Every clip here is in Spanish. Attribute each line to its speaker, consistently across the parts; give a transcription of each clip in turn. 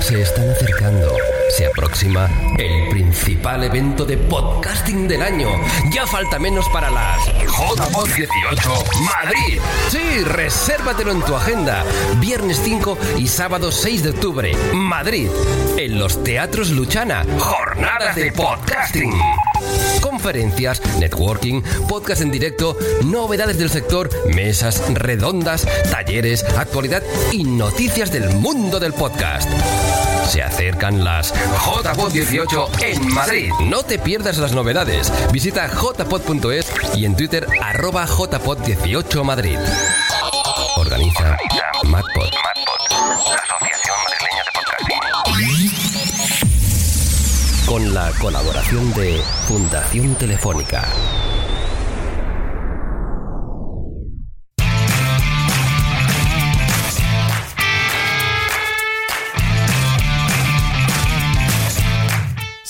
Speaker 1: se están acercando. Se aproxima el principal evento de podcasting del año. Ya falta menos para las JPod 18 Madrid. Sí, resérvatelo en tu agenda. Viernes 5 y sábado 6 de octubre, Madrid. En los Teatros Luchana. Jornadas de podcasting. Conferencias, networking, podcast en directo, novedades del sector, mesas redondas, talleres, actualidad y noticias del mundo del podcast. Se acercan las JPod 18 en Madrid. No te pierdas las novedades. Visita jpod.es y en Twitter arroba jpod18 Madrid. Organiza MadPod.
Speaker 2: la Asociación Madrileña de Podcasting.
Speaker 1: Con la colaboración de Fundación Telefónica.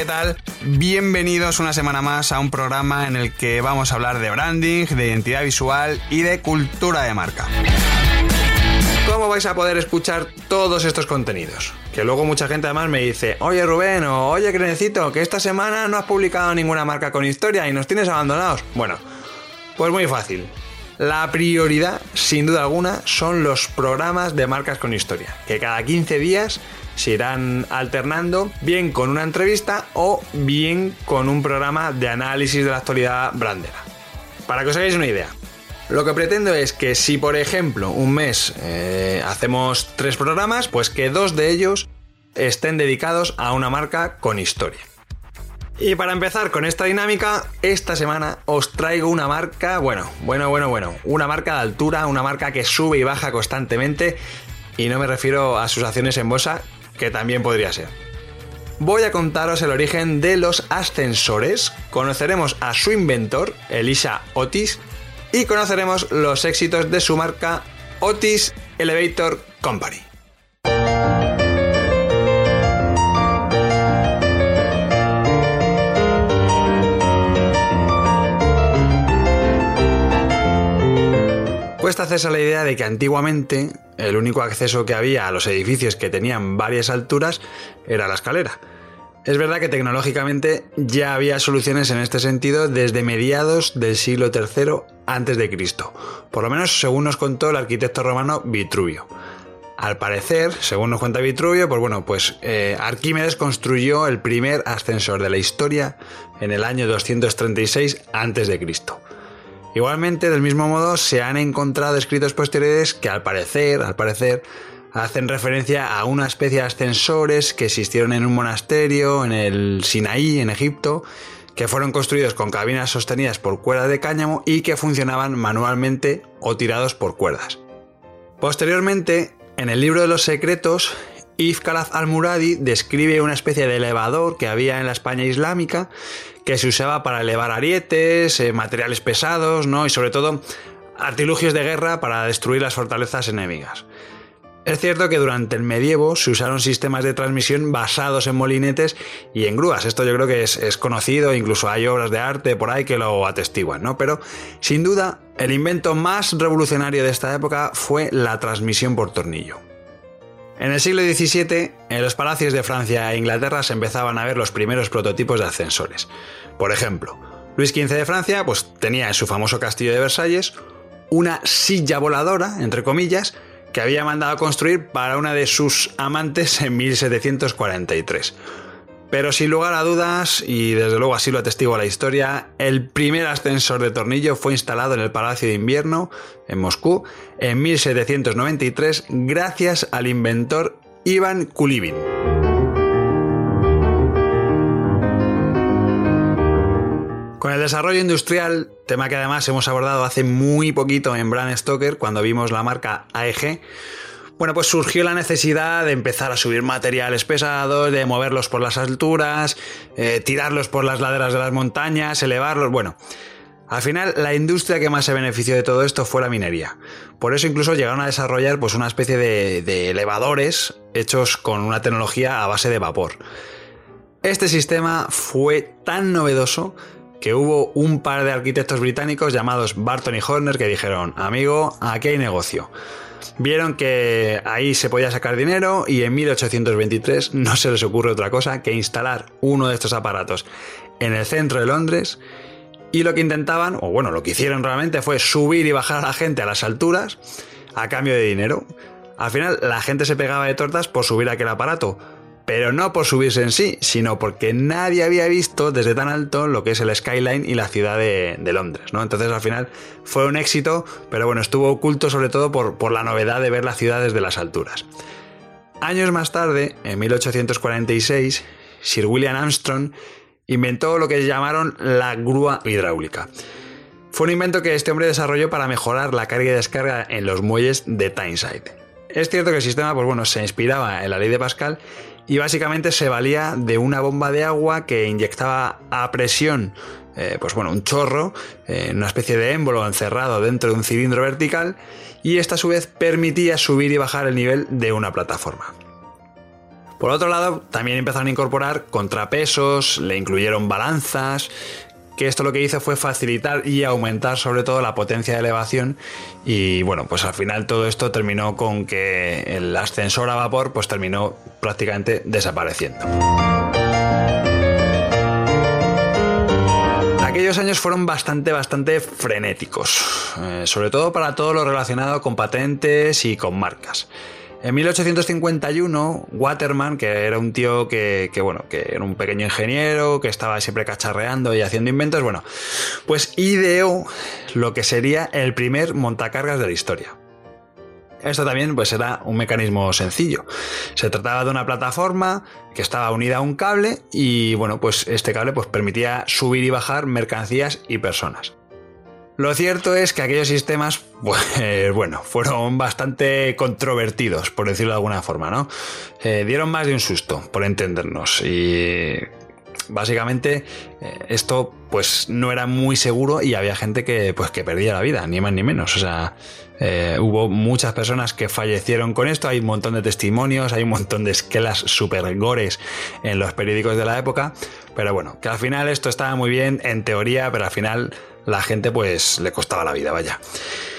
Speaker 3: ¿Qué tal? Bienvenidos una semana más a un programa en el que vamos a hablar de branding, de identidad visual y de cultura de marca. ¿Cómo vais a poder escuchar todos estos contenidos? Que luego mucha gente además me dice, oye Rubén o oye Crenecito, que esta semana no has publicado ninguna marca con historia y nos tienes abandonados. Bueno, pues muy fácil. La prioridad, sin duda alguna, son los programas de marcas con historia, que cada 15 días se irán alternando, bien con una entrevista o bien con un programa de análisis de la actualidad brandera. Para que os hagáis una idea, lo que pretendo es que si, por ejemplo, un mes eh, hacemos tres programas, pues que dos de ellos estén dedicados a una marca con historia. Y para empezar con esta dinámica, esta semana os traigo una marca, bueno, bueno, bueno, bueno, una marca de altura, una marca que sube y baja constantemente, y no me refiero a sus acciones en bolsa, que también podría ser. Voy a contaros el origen de los ascensores, conoceremos a su inventor, Elisa Otis, y conoceremos los éxitos de su marca Otis Elevator Company. Cuesta hacerse la idea de que antiguamente el único acceso que había a los edificios que tenían varias alturas era la escalera. Es verdad que tecnológicamente ya había soluciones en este sentido desde mediados del siglo III a.C., por lo menos según nos contó el arquitecto romano Vitruvio. Al parecer, según nos cuenta Vitruvio, pues bueno, pues eh, Arquímedes construyó el primer ascensor de la historia en el año 236 a.C. Igualmente, del mismo modo, se han encontrado escritos posteriores que al parecer, al parecer, hacen referencia a una especie de ascensores que existieron en un monasterio en el Sinaí, en Egipto, que fueron construidos con cabinas sostenidas por cuerdas de cáñamo y que funcionaban manualmente o tirados por cuerdas. Posteriormente, en el libro de los secretos, Ibn Khalaf al-Muradi describe una especie de elevador que había en la España islámica que se usaba para elevar arietes, eh, materiales pesados, ¿no? Y sobre todo artilugios de guerra para destruir las fortalezas enemigas. Es cierto que durante el medievo se usaron sistemas de transmisión basados en molinetes y en grúas. Esto yo creo que es, es, conocido, incluso hay obras de arte por ahí que lo atestiguan, ¿no? Pero sin duda, el invento más revolucionario de esta época fue la transmisión por tornillo. En el siglo XVII, en los palacios de Francia e Inglaterra se empezaban a ver los primeros prototipos de ascensores. Por ejemplo, Luis XV de Francia pues, tenía en su famoso castillo de Versalles una silla voladora, entre comillas, que había mandado construir para una de sus amantes en 1743. Pero sin lugar a dudas, y desde luego así lo atestigua la historia, el primer ascensor de tornillo fue instalado en el Palacio de Invierno, en Moscú, en 1793, gracias al inventor Ivan Kulibin. Con el desarrollo industrial, tema que además hemos abordado hace muy poquito en Brand Stoker, cuando vimos la marca AEG, bueno, pues surgió la necesidad de empezar a subir materiales pesados, de moverlos por las alturas, eh, tirarlos por las laderas de las montañas, elevarlos, bueno. Al final, la industria que más se benefició de todo esto fue la minería. Por eso incluso llegaron a desarrollar pues, una especie de, de elevadores hechos con una tecnología a base de vapor. Este sistema fue tan novedoso que hubo un par de arquitectos británicos llamados Barton y Horner que dijeron, amigo, aquí hay negocio. Vieron que ahí se podía sacar dinero y en 1823 no se les ocurre otra cosa que instalar uno de estos aparatos en el centro de Londres y lo que intentaban, o bueno, lo que hicieron realmente fue subir y bajar a la gente a las alturas a cambio de dinero. Al final la gente se pegaba de tortas por subir aquel aparato, pero no por subirse en sí, sino porque nadie había visto desde tan alto lo que es el skyline y la ciudad de, Londres, ¿no? Entonces al final fue un éxito, pero bueno, estuvo oculto sobre todo por, por la novedad de ver la ciudad desde las alturas. Años más tarde, en 1846, Sir William Armstrong inventó lo que llamaron la grúa hidráulica. Fue un invento que este hombre desarrolló para mejorar la carga y descarga en los muelles de Tyneside. Es cierto que el sistema pues bueno, se inspiraba en la ley de Pascal y básicamente se valía de una bomba de agua que inyectaba a presión eh, pues bueno, un chorro, en una especie de émbolo encerrado dentro de un cilindro vertical y esta a su vez permitía subir y bajar el nivel de una plataforma. Por otro lado, también empezaron a incorporar contrapesos, le incluyeron balanzas, que esto lo que hizo fue facilitar y aumentar sobre todo la potencia de elevación y bueno, pues al final todo esto terminó con que el ascensor a vapor pues terminó prácticamente desapareciendo. Aquellos años fueron bastante, bastante frenéticos, eh, sobre todo para todo lo relacionado con patentes y con marcas. En 1851, Waterman, que era un tío que, bueno, que era un pequeño ingeniero, que estaba siempre cacharreando y haciendo inventos, bueno, pues ideó lo que sería el primer montacargas de la historia. Esto también pues era un mecanismo sencillo. Se trataba de una plataforma que estaba unida a un cable y bueno, pues este cable pues permitía subir y bajar mercancías y personas. Lo cierto es que aquellos sistemas, pues bueno, fueron bastante controvertidos, por decirlo de alguna forma, ¿no? Eh, dieron más de un susto, por entendernos. Y básicamente eh, esto pues no era muy seguro y había gente que pues que perdía la vida, ni más ni menos. O sea, eh, hubo muchas personas que fallecieron con esto, hay un montón de testimonios, hay un montón de esquelas super gores en los periódicos de la época, pero bueno, que al final esto estaba muy bien en teoría, pero al final la gente pues le costaba la vida, vaya.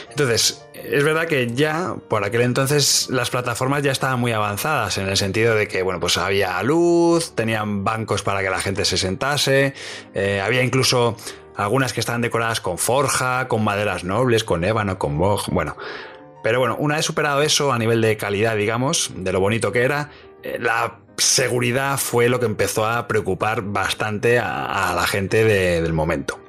Speaker 3: Entonces, es verdad que ya por aquel entonces las plataformas ya estaban muy avanzadas en el sentido de que, bueno, pues había luz, tenían bancos para que la gente se sentase, eh, había incluso algunas que estaban decoradas con forja, con maderas nobles, con ébano, con boj, bueno. Pero bueno, una vez superado eso a nivel de calidad, digamos, de lo bonito que era, eh, la seguridad fue lo que empezó a preocupar bastante a, la gente del momento.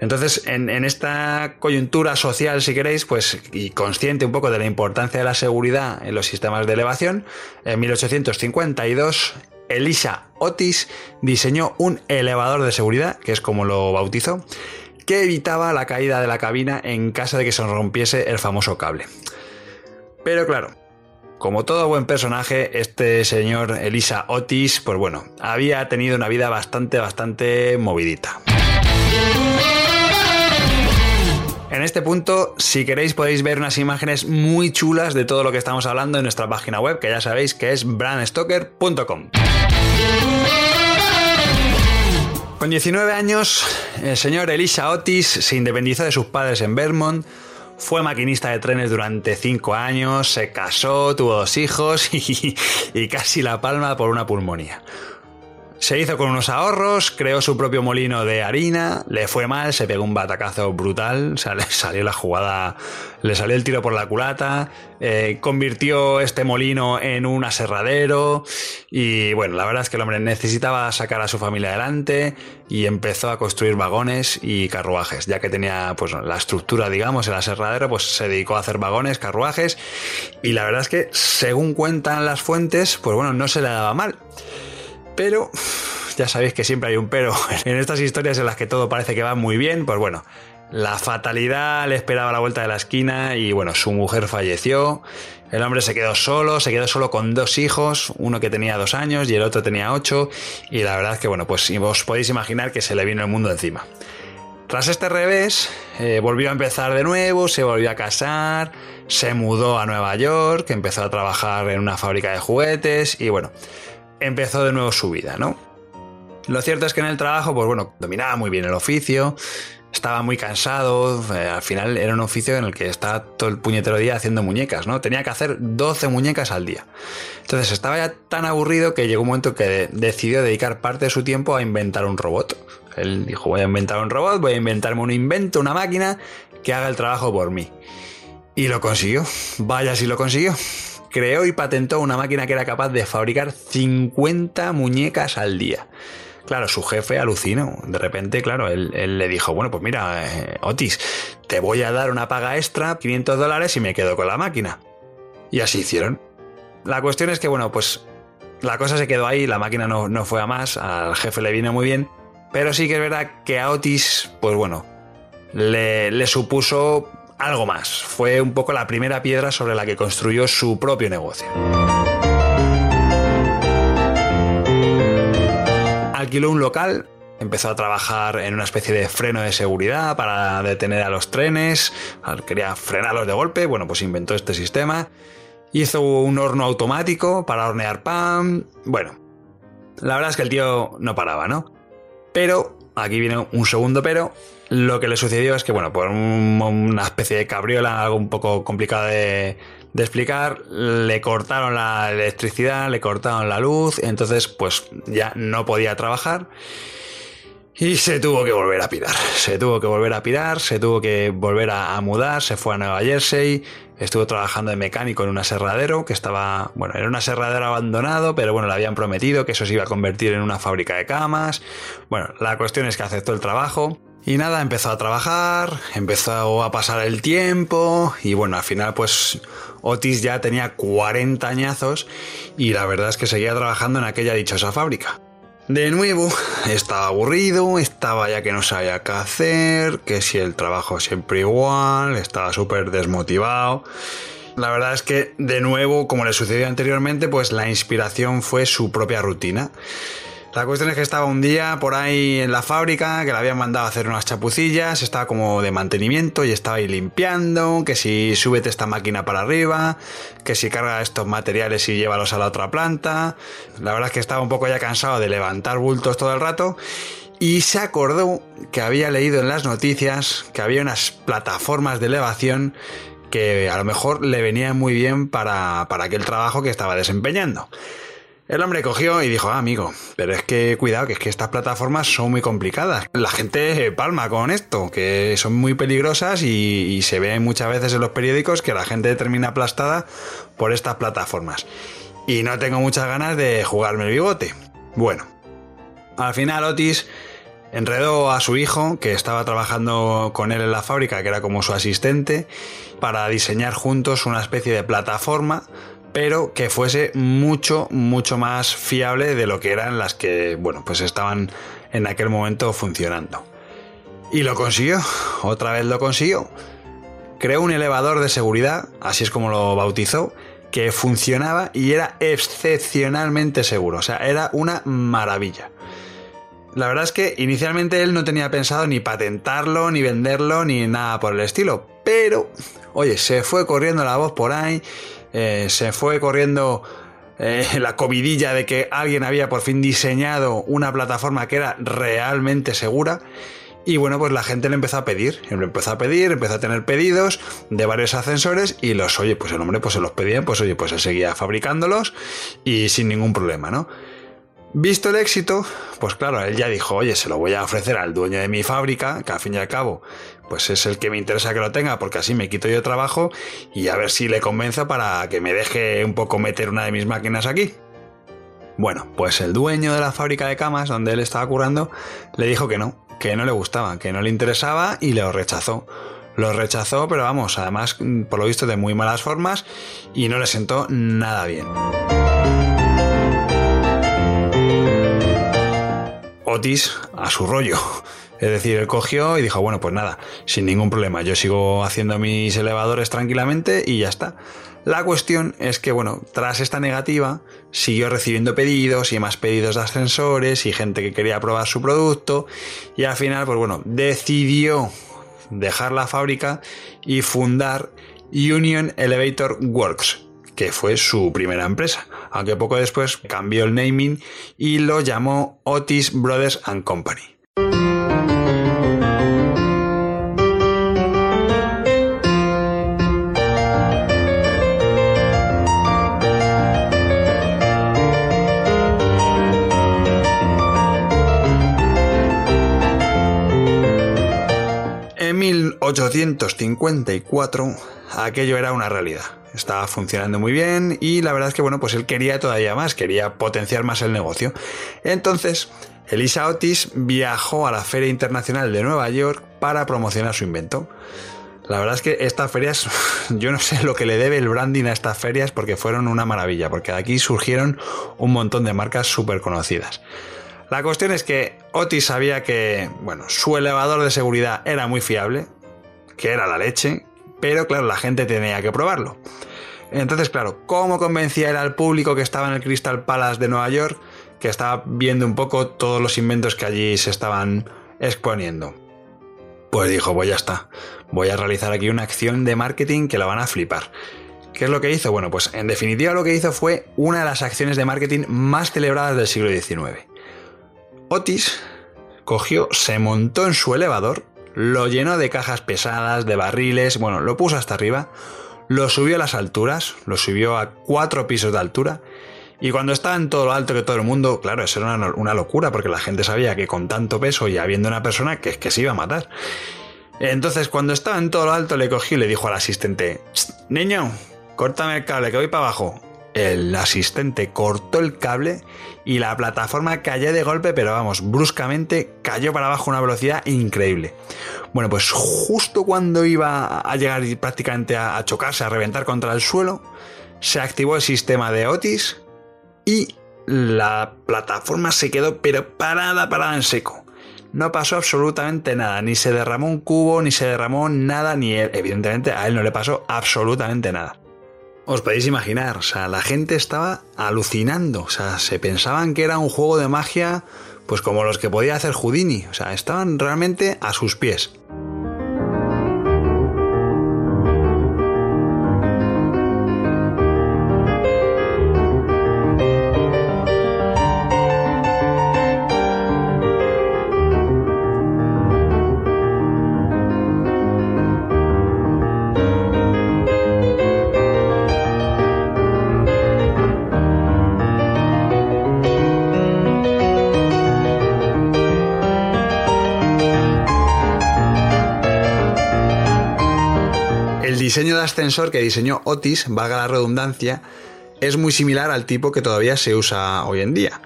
Speaker 3: Entonces, en, esta coyuntura social, si queréis, pues, y consciente un poco de la importancia de la seguridad en los sistemas de elevación, en 1852 Elisa Otis diseñó un elevador de seguridad, que es como lo bautizó, que evitaba la caída de la cabina en caso de que se rompiese el famoso cable. Pero claro, como todo buen personaje, este señor Elisa Otis, pues bueno, había tenido una vida bastante, bastante movidita. En este punto, si queréis, podéis ver unas imágenes muy chulas de todo lo que estamos hablando en nuestra página web, que ya sabéis que es brandstoker.com. Con 19 años, el señor Elisa Otis se independizó de sus padres en Vermont, fue maquinista de trenes durante 5 años, se casó, tuvo dos hijos y casi la palma por una pulmonía. Se hizo con unos ahorros, creó su propio molino de harina, le fue mal, se pegó un batacazo brutal, le salió la jugada, le salió el tiro por la culata, eh, convirtió este molino en un aserradero y bueno, la verdad es que el hombre necesitaba sacar a su familia adelante y empezó a construir vagones y carruajes, ya que tenía pues la estructura, digamos, el aserradero, pues se dedicó a hacer vagones, carruajes y la verdad es que según cuentan las fuentes, pues bueno, no se le daba mal. Pero ya sabéis que siempre hay un pero en estas historias en las que todo parece que va muy bien, pues bueno, la fatalidad le esperaba a la vuelta de la esquina y bueno, su mujer falleció. El hombre se quedó solo, se quedó solo con dos hijos, uno que tenía dos años y el otro tenía ocho. Y la verdad es que bueno, pues os podéis imaginar que se le vino el mundo encima. Tras este revés, eh, volvió a empezar de nuevo, se volvió a casar, se mudó a Nueva York, empezó a trabajar en una fábrica de juguetes y bueno, empezó de nuevo su vida, ¿no? Lo cierto es que en el trabajo, pues bueno, dominaba muy bien el oficio, estaba muy cansado, eh, al final era un oficio en el que estaba todo el puñetero día haciendo muñecas, ¿no? Tenía que hacer 12 muñecas al día. Entonces estaba ya tan aburrido que llegó un momento que decidió dedicar parte de su tiempo a inventar un robot. Él dijo, voy a inventar un robot, voy a inventarme un invento, una máquina que haga el trabajo por mí. Y lo consiguió. Vaya si lo consiguió. Creó y patentó una máquina que era capaz de fabricar 50 muñecas al día. Claro, su jefe alucinó. De repente, claro, él, le dijo, bueno, pues mira, eh, Otis, te voy a dar una paga extra, 500 dólares y me quedo con la máquina. Y así hicieron. La cuestión es que, bueno, pues la cosa se quedó ahí, la máquina no, no fue a más, al jefe le vino muy bien, pero sí que es verdad que a Otis, pues bueno, le, le supuso algo más. Fue un poco la primera piedra sobre la que construyó su propio negocio. alquiló un local, empezó a trabajar en una especie de freno de seguridad para detener a los trenes, quería frenarlos de golpe, bueno, pues inventó este sistema. Hizo un horno automático para hornear pan. Bueno, la verdad es que el tío no paraba, ¿no? Pero, aquí viene un segundo pero, lo que le sucedió es que, bueno, por una especie de cabriola, algo un poco complicado de, de explicar, le cortaron la electricidad, le cortaron la luz, entonces pues ya no podía trabajar. Y se tuvo que volver a pirar, se tuvo que volver a pirar, se tuvo que volver a, mudar, se fue a Nueva Jersey, estuvo trabajando de mecánico en un aserradero que estaba, bueno, era un aserradero abandonado, pero bueno, le habían prometido que eso se iba a convertir en una fábrica de camas. Bueno, la cuestión es que aceptó el trabajo y nada, empezó a trabajar, empezó a pasar el tiempo y bueno, al final pues Otis ya tenía 40 añazos y la verdad es que seguía trabajando en aquella dichosa fábrica. De nuevo, estaba aburrido, estaba ya que no sabía qué hacer, que si el trabajo siempre igual, estaba súper desmotivado. La verdad es que, de nuevo, como le sucedió anteriormente, pues la inspiración fue su propia rutina. La cuestión es que estaba un día por ahí en la fábrica, que le habían mandado a hacer unas chapucillas, estaba como de mantenimiento y estaba ahí limpiando, que si súbete esta máquina para arriba, que si carga estos materiales y llévalos a la otra planta. La verdad es que estaba un poco ya cansado de levantar bultos todo el rato y se acordó que había leído en las noticias que había unas plataformas de elevación que a lo mejor le venían muy bien para, para aquel trabajo que estaba desempeñando. El hombre cogió y dijo, ah, amigo, pero es que cuidado, que es que estas plataformas son muy complicadas. La gente palma con esto, que son muy peligrosas y, se ve muchas veces en los periódicos que la gente termina aplastada por estas plataformas. Y no tengo muchas ganas de jugarme el bigote. Bueno, al final Otis enredó a su hijo, que estaba trabajando con él en la fábrica, que era como su asistente, para diseñar juntos una especie de plataforma pero que fuese mucho, mucho más fiable de lo que eran las que, bueno, pues estaban en aquel momento funcionando. Y lo consiguió, otra vez lo consiguió. Creó un elevador de seguridad, así es como lo bautizó, que funcionaba y era excepcionalmente seguro, o sea, era una maravilla. La verdad es que inicialmente él no tenía pensado ni patentarlo, ni venderlo, ni nada por el estilo, pero, oye, se fue corriendo la voz por ahí eh, se fue corriendo eh, la comidilla de que alguien había por fin diseñado una plataforma que era realmente segura. Y bueno, pues la gente le empezó a pedir, le empezó a pedir, empezó a tener pedidos de varios ascensores y los, oye, pues el hombre pues se los pedía, pues oye, pues él seguía fabricándolos y sin ningún problema, ¿no? Visto el éxito, pues claro, él ya dijo, oye, se lo voy a ofrecer al dueño de mi fábrica, que al fin y al cabo, pues es el que me interesa que lo tenga, porque así me quito yo trabajo y a ver si le convenzo para que me deje un poco meter una de mis máquinas aquí. Bueno, pues el dueño de la fábrica de camas donde él estaba curando le dijo que no, que no le gustaba, que no le interesaba y lo rechazó. Lo rechazó, pero vamos, además, por lo visto, de muy malas formas y no le sentó nada bien. Otis a su rollo. Es decir, él cogió y dijo, bueno, pues nada, sin ningún problema, yo sigo haciendo mis elevadores tranquilamente y ya está. La cuestión es que, bueno, tras esta negativa, siguió recibiendo pedidos y más pedidos de ascensores y gente que quería probar su producto y al final, pues bueno, decidió dejar la fábrica y fundar Union Elevator Works, que fue su primera empresa, aunque poco después cambió el naming y lo llamó Otis Brothers Company. 1854 aquello era una realidad. Estaba funcionando muy bien y la verdad es que bueno, pues él quería todavía más, quería potenciar más el negocio. Entonces, Elisa Otis viajó a la Feria Internacional de Nueva York para promocionar su invento. La verdad es que estas ferias, yo no sé lo que le debe el branding a estas ferias porque fueron una maravilla, porque de aquí surgieron un montón de marcas súper conocidas. La cuestión es que Otis sabía que, bueno, su elevador de seguridad era muy fiable, que era la leche, pero claro, la gente tenía que probarlo. Entonces, claro, ¿cómo convencía él al público que estaba en el Crystal Palace de Nueva York, que estaba viendo un poco todos los inventos que allí se estaban exponiendo? Pues dijo, pues ya está, voy a realizar aquí una acción de marketing que la van a flipar. ¿Qué es lo que hizo? Bueno, pues en definitiva lo que hizo fue una de las acciones de marketing más celebradas del siglo XIX. Otis cogió, se montó en su elevador, lo llenó de cajas pesadas, de barriles, bueno, lo puso hasta arriba, lo subió a las alturas, lo subió a cuatro pisos de altura, y cuando estaba en todo lo alto que todo el mundo, claro, eso era una, locura, porque la gente sabía que con tanto peso y habiendo una persona que, que se iba a matar. Entonces, cuando estaba en todo lo alto, le cogió y le dijo al asistente, niño, córtame el cable, que voy para abajo. El asistente cortó el cable y la plataforma cayó de golpe, pero vamos, bruscamente cayó para abajo a una velocidad increíble. Bueno, pues justo cuando iba a llegar prácticamente a chocarse, a reventar contra el suelo, se activó el sistema de Otis y la plataforma se quedó pero parada, parada en seco. No pasó absolutamente nada, ni se derramó un cubo, ni se derramó nada, ni él, evidentemente a él no le pasó absolutamente nada. Os podéis imaginar, o sea, la gente estaba alucinando, o sea, se pensaban que era un juego de magia, pues como los que podía hacer Houdini, o sea, estaban realmente a sus pies. Diseño de ascensor que diseñó Otis, valga la redundancia, es muy similar al tipo que todavía se usa hoy en día.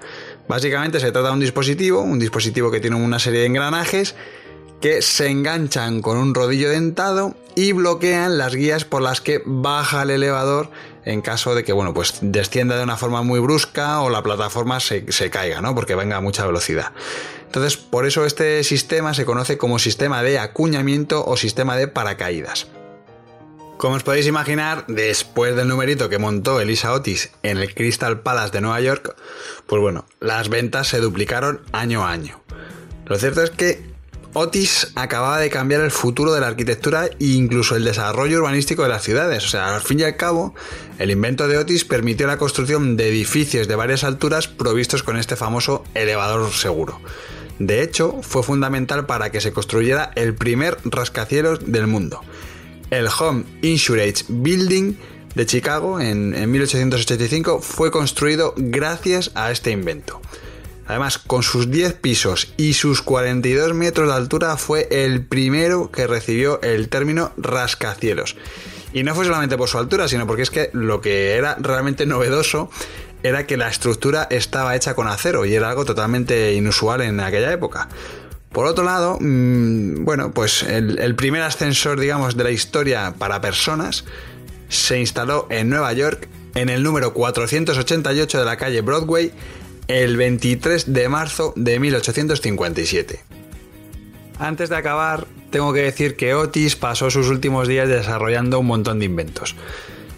Speaker 3: Básicamente se trata de un dispositivo, un dispositivo que tiene una serie de engranajes que se enganchan con un rodillo dentado y bloquean las guías por las que baja el elevador en caso de que, bueno, pues descienda de una forma muy brusca o la plataforma se, se caiga, ¿no? Porque venga a mucha velocidad. Entonces, por eso este sistema se conoce como sistema de acuñamiento o sistema de paracaídas. Como os podéis imaginar, después del numerito que montó Elisa Otis en el Crystal Palace de Nueva York, pues bueno, las ventas se duplicaron año a año. Lo cierto es que Otis acababa de cambiar el futuro de la arquitectura e incluso el desarrollo urbanístico de las ciudades. O sea, al fin y al cabo, el invento de Otis permitió la construcción de edificios de varias alturas provistos con este famoso elevador seguro. De hecho, fue fundamental para que se construyera el primer rascacielos del mundo el Home Insurance Building de Chicago en, 1885 fue construido gracias a este invento. Además, con sus 10 pisos y sus 42 metros de altura fue el primero que recibió el término rascacielos. Y no fue solamente por su altura, sino porque es que lo que era realmente novedoso era que la estructura estaba hecha con acero y era algo totalmente inusual en aquella época. Por otro lado, mm, bueno, pues el, primer ascensor, digamos, de la historia para personas se instaló en Nueva York en el número 488 de la calle Broadway el 23 de marzo de 1857. Antes de acabar, tengo que decir que Otis pasó sus últimos días desarrollando un montón de inventos.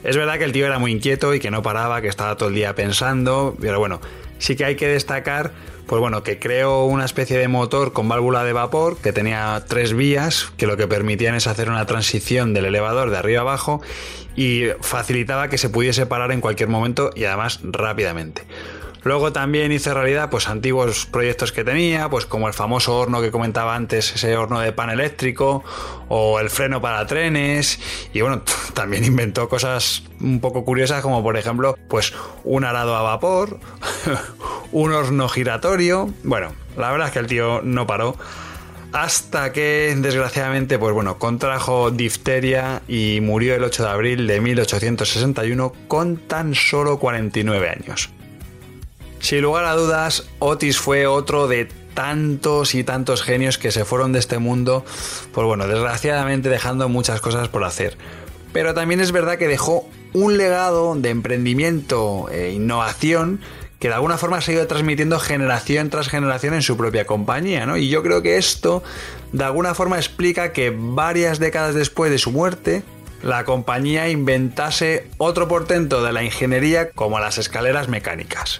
Speaker 3: Es verdad que el tío era muy inquieto y que no paraba, que estaba todo el día pensando, pero bueno, sí que hay que destacar, pues bueno, que creó una especie de motor con válvula de vapor que tenía tres vías, que lo que permitían es hacer una transición del elevador de arriba abajo y facilitaba que se pudiese parar en cualquier momento y además rápidamente. Luego también hice realidad pues antiguos proyectos que tenía, pues como el famoso horno que comentaba antes, ese horno de pan eléctrico o el freno para trenes y bueno, también inventó cosas un poco curiosas como por ejemplo, pues un arado a vapor, un horno giratorio, bueno, la verdad es que el tío no paró hasta que desgraciadamente pues bueno, contrajo difteria y murió el 8 de abril de 1861 con tan solo 49 años. Sin lugar a dudas, Otis fue otro de tantos y tantos genios que se fueron de este mundo, pues bueno, desgraciadamente dejando muchas cosas por hacer. Pero también es verdad que dejó un legado de emprendimiento e innovación que de alguna forma se ha ido transmitiendo generación tras generación en su propia compañía, ¿no? Y yo creo que esto de alguna forma explica que varias décadas después de su muerte, la compañía inventase otro portento de la ingeniería como las escaleras mecánicas.